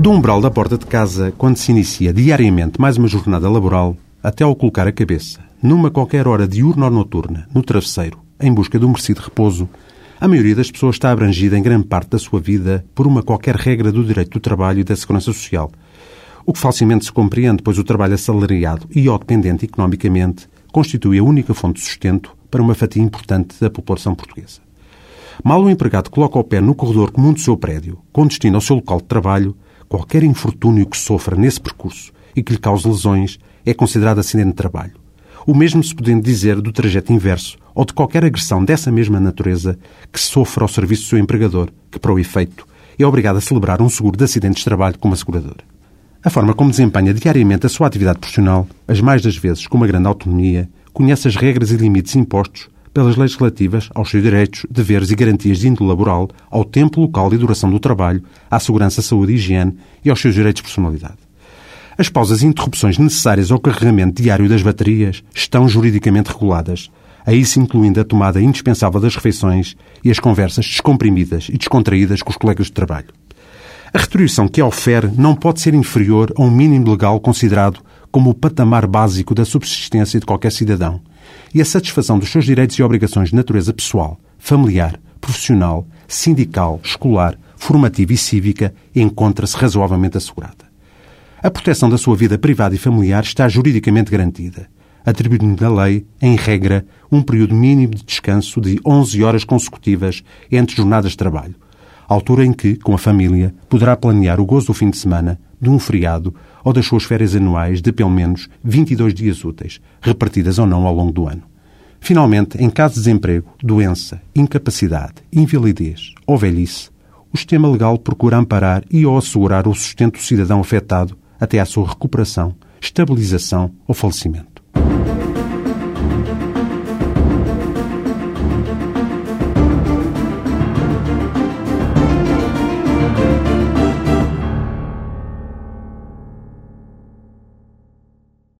Do umbral da porta de casa, quando se inicia diariamente mais uma jornada laboral, até ao colocar a cabeça, numa qualquer hora diurna ou noturna, no travesseiro, em busca de um merecido repouso, a maioria das pessoas está abrangida em grande parte da sua vida por uma qualquer regra do direito do trabalho e da segurança social. O que falsamente se compreende, pois o trabalho assalariado e ou dependente economicamente constitui a única fonte de sustento para uma fatia importante da população portuguesa. Mal o empregado coloca o pé no corredor comum do seu prédio, com destino ao seu local de trabalho, qualquer infortúnio que sofra nesse percurso e que lhe cause lesões é considerado acidente de trabalho. O mesmo se podendo dizer do trajeto inverso ou de qualquer agressão dessa mesma natureza que sofra ao serviço do seu empregador, que, para o efeito, é obrigado a celebrar um seguro de acidentes de trabalho com uma seguradora. A forma como desempenha diariamente a sua atividade profissional, as mais das vezes com uma grande autonomia, conhece as regras e limites impostos pelas leis relativas aos seus direitos, deveres e garantias de índole laboral, ao tempo, local e duração do trabalho, à segurança, saúde e higiene e aos seus direitos de personalidade. As pausas e interrupções necessárias ao carregamento diário das baterias estão juridicamente reguladas, a isso incluindo a tomada indispensável das refeições e as conversas descomprimidas e descontraídas com os colegas de trabalho. A retribuição que ofere não pode ser inferior a um mínimo legal considerado como o patamar básico da subsistência de qualquer cidadão, e a satisfação dos seus direitos e obrigações de natureza pessoal, familiar, profissional, sindical, escolar, formativa e cívica encontra-se razoavelmente assegurada. A proteção da sua vida privada e familiar está juridicamente garantida, atribuindo da lei, em regra, um período mínimo de descanso de 11 horas consecutivas entre jornadas de trabalho, altura em que, com a família, poderá planear o gozo do fim de semana, de um feriado ou das suas férias anuais de pelo menos 22 dias úteis, repartidas ou não ao longo do ano. Finalmente, em caso de desemprego, doença, incapacidade, invalidez ou velhice, o sistema legal procura amparar e ou assegurar o sustento do cidadão afetado até à sua recuperação, estabilização ou falecimento.